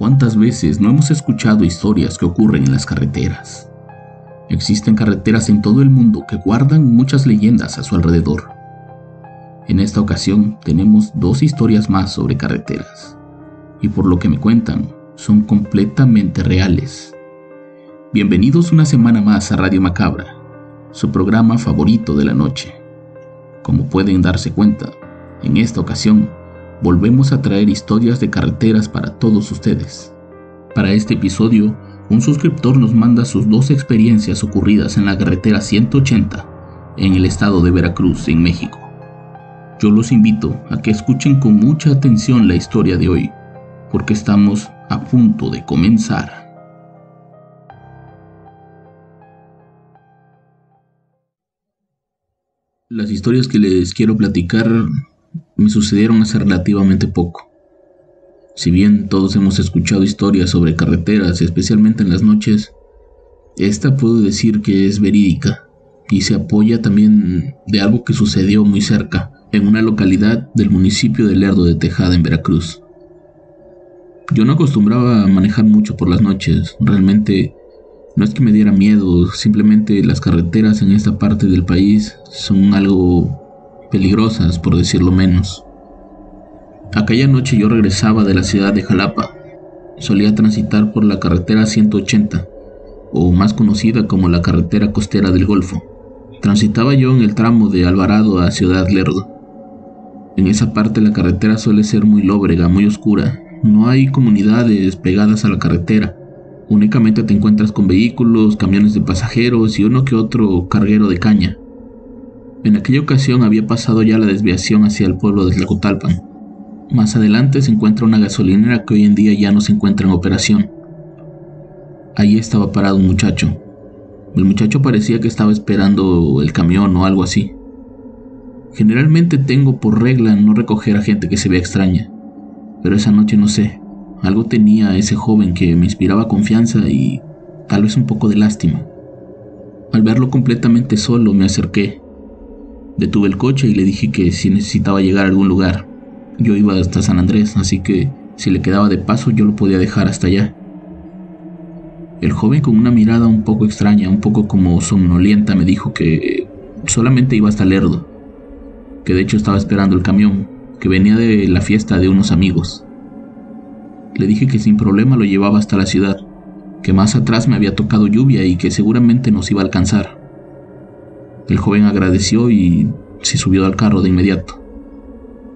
¿Cuántas veces no hemos escuchado historias que ocurren en las carreteras? Existen carreteras en todo el mundo que guardan muchas leyendas a su alrededor. En esta ocasión tenemos dos historias más sobre carreteras, y por lo que me cuentan, son completamente reales. Bienvenidos una semana más a Radio Macabra, su programa favorito de la noche. Como pueden darse cuenta, en esta ocasión volvemos a traer historias de carreteras para todos ustedes. Para este episodio, un suscriptor nos manda sus dos experiencias ocurridas en la carretera 180 en el estado de Veracruz, en México. Yo los invito a que escuchen con mucha atención la historia de hoy, porque estamos a punto de comenzar. Las historias que les quiero platicar me sucedieron hace relativamente poco. Si bien todos hemos escuchado historias sobre carreteras, especialmente en las noches, esta puedo decir que es verídica y se apoya también de algo que sucedió muy cerca, en una localidad del municipio de Lerdo de Tejada, en Veracruz. Yo no acostumbraba a manejar mucho por las noches, realmente no es que me diera miedo, simplemente las carreteras en esta parte del país son algo peligrosas, por decirlo menos. Aquella noche yo regresaba de la ciudad de Jalapa. Solía transitar por la carretera 180, o más conocida como la carretera costera del Golfo. Transitaba yo en el tramo de Alvarado a Ciudad Lerdo. En esa parte la carretera suele ser muy lóbrega, muy oscura. No hay comunidades pegadas a la carretera. Únicamente te encuentras con vehículos, camiones de pasajeros y uno que otro carguero de caña. En aquella ocasión había pasado ya la desviación hacia el pueblo de Tlacotalpan. Más adelante se encuentra una gasolinera que hoy en día ya no se encuentra en operación. Allí estaba parado un muchacho. El muchacho parecía que estaba esperando el camión o algo así. Generalmente tengo por regla no recoger a gente que se vea extraña, pero esa noche no sé, algo tenía ese joven que me inspiraba confianza y tal vez un poco de lástima. Al verlo completamente solo me acerqué. Detuve el coche y le dije que si necesitaba llegar a algún lugar, yo iba hasta San Andrés, así que si le quedaba de paso yo lo podía dejar hasta allá. El joven con una mirada un poco extraña, un poco como somnolienta, me dijo que solamente iba hasta Lerdo, que de hecho estaba esperando el camión, que venía de la fiesta de unos amigos. Le dije que sin problema lo llevaba hasta la ciudad, que más atrás me había tocado lluvia y que seguramente nos iba a alcanzar. El joven agradeció y se subió al carro de inmediato.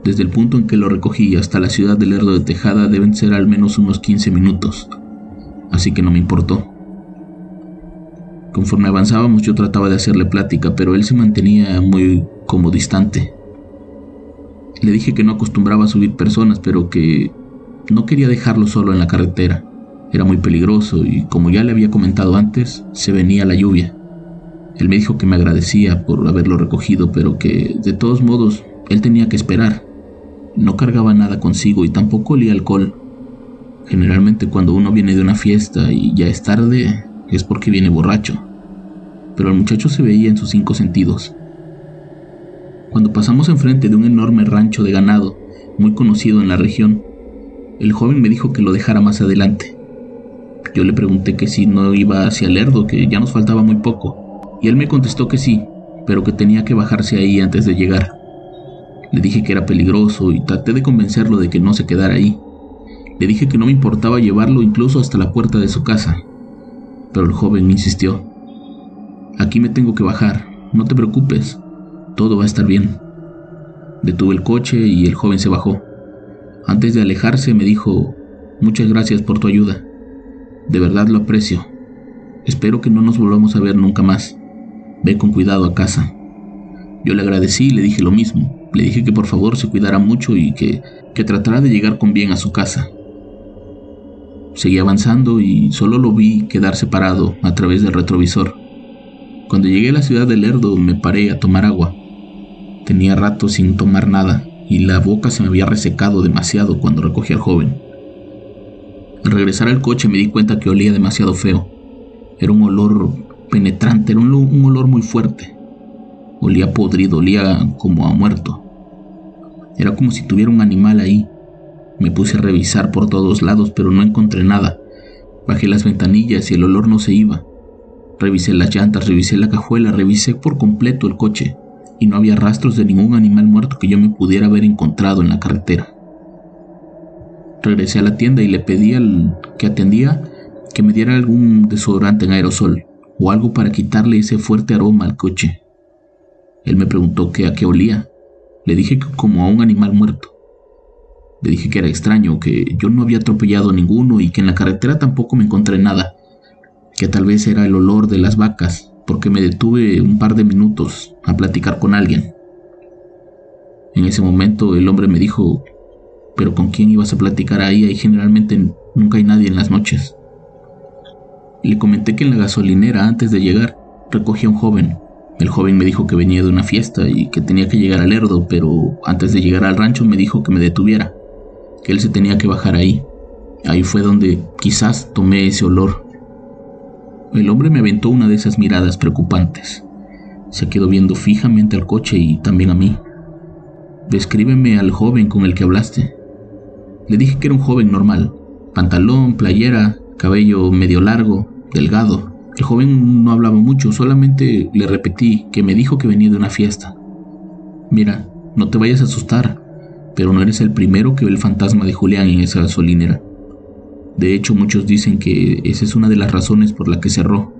Desde el punto en que lo recogí hasta la ciudad de Lerdo de Tejada deben ser al menos unos 15 minutos, así que no me importó. Conforme avanzábamos yo trataba de hacerle plática, pero él se mantenía muy como distante. Le dije que no acostumbraba a subir personas, pero que no quería dejarlo solo en la carretera. Era muy peligroso y, como ya le había comentado antes, se venía la lluvia. Él me dijo que me agradecía por haberlo recogido, pero que, de todos modos, él tenía que esperar. No cargaba nada consigo y tampoco olía alcohol. Generalmente cuando uno viene de una fiesta y ya es tarde es porque viene borracho. Pero el muchacho se veía en sus cinco sentidos. Cuando pasamos enfrente de un enorme rancho de ganado, muy conocido en la región, el joven me dijo que lo dejara más adelante. Yo le pregunté que si no iba hacia Lerdo, que ya nos faltaba muy poco, y él me contestó que sí, pero que tenía que bajarse ahí antes de llegar. Le dije que era peligroso y traté de convencerlo de que no se quedara ahí. Le dije que no me importaba llevarlo incluso hasta la puerta de su casa. Pero el joven insistió. Aquí me tengo que bajar, no te preocupes, todo va a estar bien. Detuve el coche y el joven se bajó. Antes de alejarse me dijo, muchas gracias por tu ayuda. De verdad lo aprecio. Espero que no nos volvamos a ver nunca más. Ve con cuidado a casa. Yo le agradecí y le dije lo mismo. Le dije que por favor se cuidara mucho y que, que tratara de llegar con bien a su casa. Seguí avanzando y solo lo vi quedar separado a través del retrovisor. Cuando llegué a la ciudad de Lerdo me paré a tomar agua. Tenía rato sin tomar nada y la boca se me había resecado demasiado cuando recogí al joven. Al regresar al coche me di cuenta que olía demasiado feo. Era un olor penetrante, era un, olor muy fuerte. Olía podrido, olía como a muerto. Era como si tuviera un animal ahí. Me puse a revisar por todos lados, pero no encontré nada. Bajé las ventanillas y el olor no se iba. Revisé las llantas, revisé la cajuela, revisé por completo el coche y no había rastros de ningún animal muerto que yo me pudiera haber encontrado en la carretera. Regresé a la tienda y le pedí al que atendía que me diera algún desodorante en aerosol o algo para quitarle ese fuerte aroma al coche. Él me preguntó que a qué olía. Le dije que como a un animal muerto. Le dije que era extraño, que yo no había atropellado a ninguno y que en la carretera tampoco me encontré nada, que tal vez era el olor de las vacas, porque me detuve un par de minutos a platicar con alguien. En ese momento el hombre me dijo pero ¿con quién ibas a platicar ahí? Ahí generalmente nunca hay nadie en las noches. Le comenté que en la gasolinera antes de llegar recogí a un joven. El joven me dijo que venía de una fiesta y que tenía que llegar al Lerdo, pero antes de llegar al rancho me dijo que me detuviera, que él se tenía que bajar ahí. Ahí fue donde quizás tomé ese olor. El hombre me aventó una de esas miradas preocupantes. Se quedó viendo fijamente al coche y también a mí. Descríbeme al joven con el que hablaste. Le dije que era un joven normal, pantalón, playera, cabello medio largo, delgado. El joven no hablaba mucho, solamente le repetí que me dijo que venía de una fiesta. Mira, no te vayas a asustar, pero no eres el primero que ve el fantasma de Julián en esa gasolinera. De hecho, muchos dicen que esa es una de las razones por la que cerró.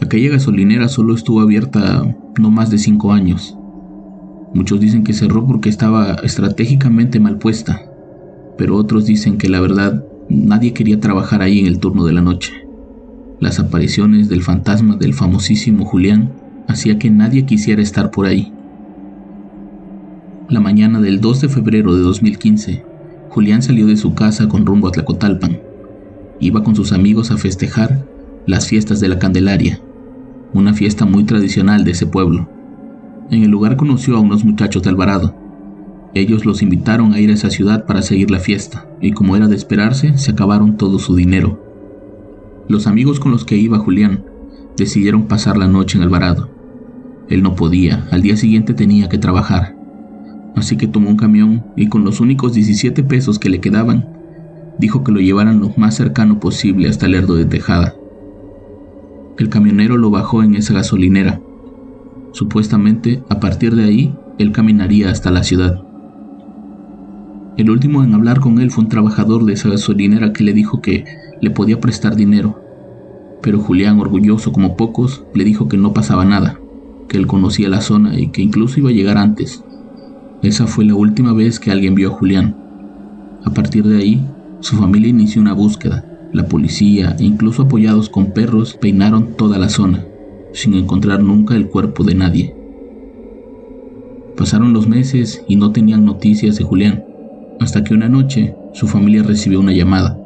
Aquella gasolinera solo estuvo abierta no más de cinco años. Muchos dicen que cerró porque estaba estratégicamente mal puesta pero otros dicen que la verdad nadie quería trabajar ahí en el turno de la noche. Las apariciones del fantasma del famosísimo Julián hacía que nadie quisiera estar por ahí. La mañana del 2 de febrero de 2015, Julián salió de su casa con rumbo a Tlacotalpan. Iba con sus amigos a festejar las fiestas de la Candelaria, una fiesta muy tradicional de ese pueblo. En el lugar conoció a unos muchachos de Alvarado, ellos los invitaron a ir a esa ciudad para seguir la fiesta, y como era de esperarse, se acabaron todo su dinero. Los amigos con los que iba Julián decidieron pasar la noche en Alvarado. Él no podía, al día siguiente tenía que trabajar. Así que tomó un camión y con los únicos 17 pesos que le quedaban, dijo que lo llevaran lo más cercano posible hasta el Lerdo de Tejada. El camionero lo bajó en esa gasolinera. Supuestamente, a partir de ahí, él caminaría hasta la ciudad. El último en hablar con él fue un trabajador de esa gasolinera que le dijo que le podía prestar dinero. Pero Julián, orgulloso como pocos, le dijo que no pasaba nada, que él conocía la zona y que incluso iba a llegar antes. Esa fue la última vez que alguien vio a Julián. A partir de ahí, su familia inició una búsqueda. La policía, e incluso apoyados con perros, peinaron toda la zona, sin encontrar nunca el cuerpo de nadie. Pasaron los meses y no tenían noticias de Julián hasta que una noche su familia recibió una llamada.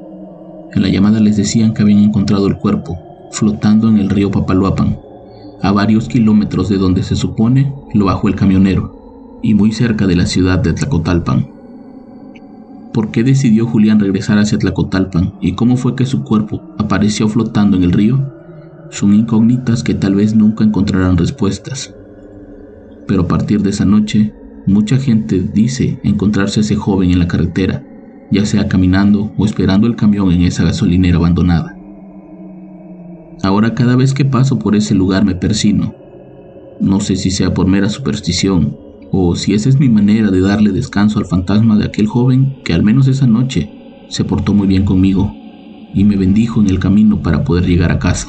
En la llamada les decían que habían encontrado el cuerpo, flotando en el río Papaluapan, a varios kilómetros de donde se supone lo bajó el camionero, y muy cerca de la ciudad de Tlacotalpan. ¿Por qué decidió Julián regresar hacia Tlacotalpan y cómo fue que su cuerpo apareció flotando en el río? Son incógnitas que tal vez nunca encontrarán respuestas. Pero a partir de esa noche, Mucha gente dice encontrarse a ese joven en la carretera, ya sea caminando o esperando el camión en esa gasolinera abandonada. Ahora cada vez que paso por ese lugar me persino. No sé si sea por mera superstición o si esa es mi manera de darle descanso al fantasma de aquel joven que al menos esa noche se portó muy bien conmigo y me bendijo en el camino para poder llegar a casa.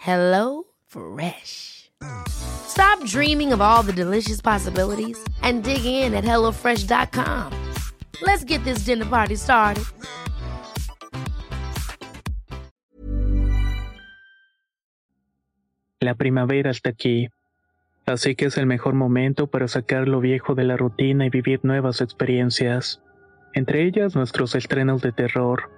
Hello Fresh. Stop dreaming of all the delicious possibilities and dig in at HelloFresh.com. Let's get this dinner party started. La primavera está aquí, así que es el mejor momento para sacar lo viejo de la rutina y vivir nuevas experiencias, entre ellas nuestros estrenos de terror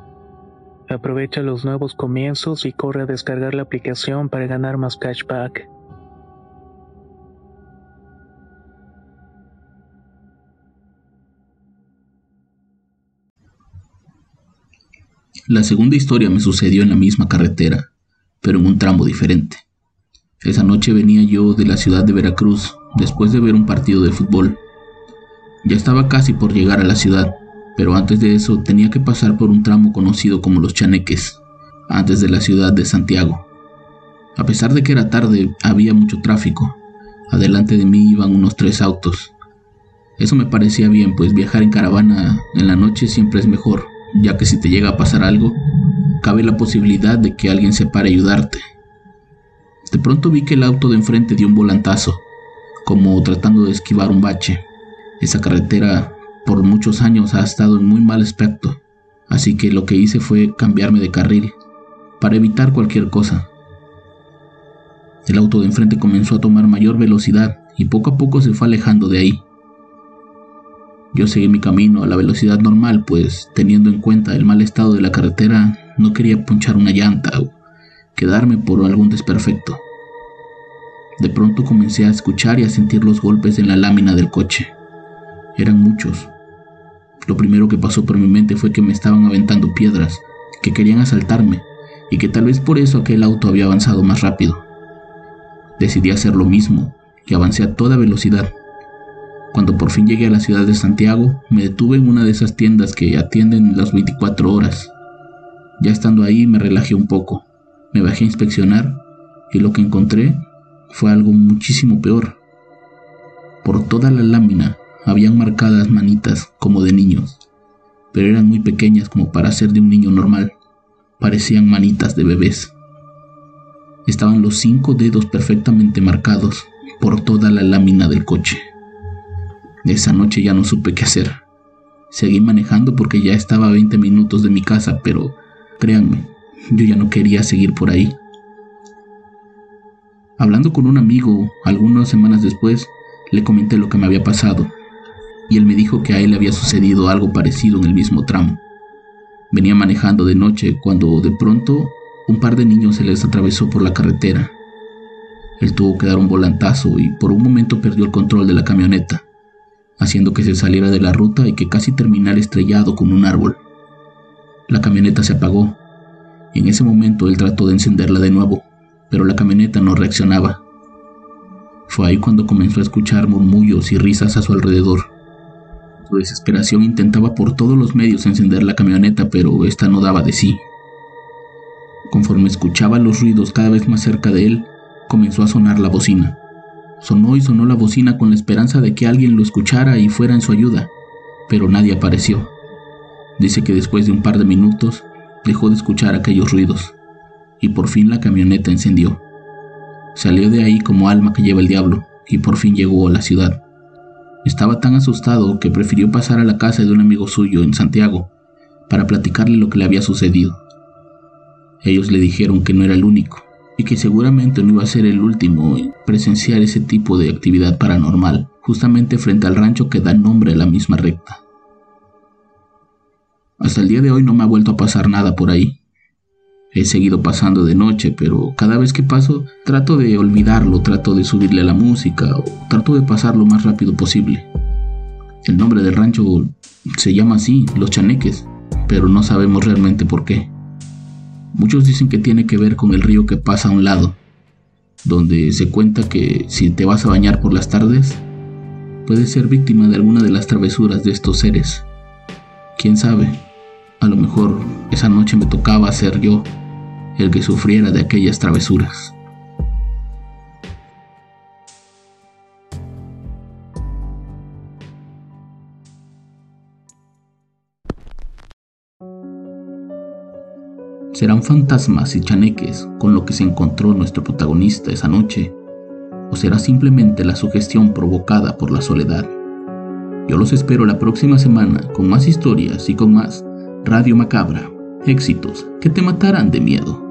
Aprovecha los nuevos comienzos y corre a descargar la aplicación para ganar más cashback. La segunda historia me sucedió en la misma carretera, pero en un tramo diferente. Esa noche venía yo de la ciudad de Veracruz después de ver un partido de fútbol. Ya estaba casi por llegar a la ciudad, pero antes de eso tenía que pasar por un tramo conocido como los Chaneques, antes de la ciudad de Santiago. A pesar de que era tarde, había mucho tráfico. Adelante de mí iban unos tres autos. Eso me parecía bien, pues viajar en caravana en la noche siempre es mejor, ya que si te llega a pasar algo, cabe la posibilidad de que alguien se pare a ayudarte. De pronto vi que el auto de enfrente dio un volantazo, como tratando de esquivar un bache. Esa carretera por muchos años ha estado en muy mal aspecto, así que lo que hice fue cambiarme de carril, para evitar cualquier cosa. El auto de enfrente comenzó a tomar mayor velocidad y poco a poco se fue alejando de ahí. Yo seguí mi camino a la velocidad normal, pues teniendo en cuenta el mal estado de la carretera, no quería punchar una llanta o quedarme por algún desperfecto. De pronto comencé a escuchar y a sentir los golpes en la lámina del coche. Eran muchos. Lo primero que pasó por mi mente fue que me estaban aventando piedras, que querían asaltarme, y que tal vez por eso aquel auto había avanzado más rápido. Decidí hacer lo mismo, y avancé a toda velocidad. Cuando por fin llegué a la ciudad de Santiago, me detuve en una de esas tiendas que atienden las 24 horas. Ya estando ahí me relajé un poco, me bajé a inspeccionar y lo que encontré fue algo muchísimo peor. Por toda la lámina habían marcadas manitas como de niños, pero eran muy pequeñas como para ser de un niño normal. Parecían manitas de bebés. estaban los cinco dedos perfectamente marcados por toda la lámina del coche. Esa noche ya no supe qué hacer. Seguí manejando porque ya estaba a 20 minutos de mi casa, pero créanme, yo ya no quería seguir por ahí. Hablando con un amigo algunas semanas después, le comenté lo que me había pasado, y él me dijo que a él había sucedido algo parecido en el mismo tramo. Venía manejando de noche cuando de pronto un par de niños se les atravesó por la carretera. Él tuvo que dar un volantazo y por un momento perdió el control de la camioneta haciendo que se saliera de la ruta y que casi terminara estrellado con un árbol. La camioneta se apagó. En ese momento él trató de encenderla de nuevo, pero la camioneta no reaccionaba. Fue ahí cuando comenzó a escuchar murmullos y risas a su alrededor. Desesperación intentaba por todos los medios encender la camioneta, pero esta no daba de sí. Conforme escuchaba los ruidos cada vez más cerca de él, comenzó a sonar la bocina. Sonó y sonó la bocina con la esperanza de que alguien lo escuchara y fuera en su ayuda, pero nadie apareció. Dice que después de un par de minutos dejó de escuchar aquellos ruidos y por fin la camioneta encendió. Salió de ahí como alma que lleva el diablo y por fin llegó a la ciudad. Estaba tan asustado que prefirió pasar a la casa de un amigo suyo en Santiago para platicarle lo que le había sucedido. Ellos le dijeron que no era el único, y que seguramente no iba a ser el último en presenciar ese tipo de actividad paranormal, justamente frente al rancho que da nombre a la misma recta. Hasta el día de hoy no me ha vuelto a pasar nada por ahí. He seguido pasando de noche, pero cada vez que paso trato de olvidarlo, trato de subirle a la música trato de pasar lo más rápido posible. El nombre del rancho se llama así, Los Chaneques, pero no sabemos realmente por qué. Muchos dicen que tiene que ver con el río que pasa a un lado, donde se cuenta que si te vas a bañar por las tardes, puedes ser víctima de alguna de las travesuras de estos seres. Quién sabe, a lo mejor esa noche me tocaba ser yo el que sufriera de aquellas travesuras. ¿Serán fantasmas y chaneques con lo que se encontró nuestro protagonista esa noche? ¿O será simplemente la sugestión provocada por la soledad? Yo los espero la próxima semana con más historias y con más Radio Macabra, éxitos que te matarán de miedo.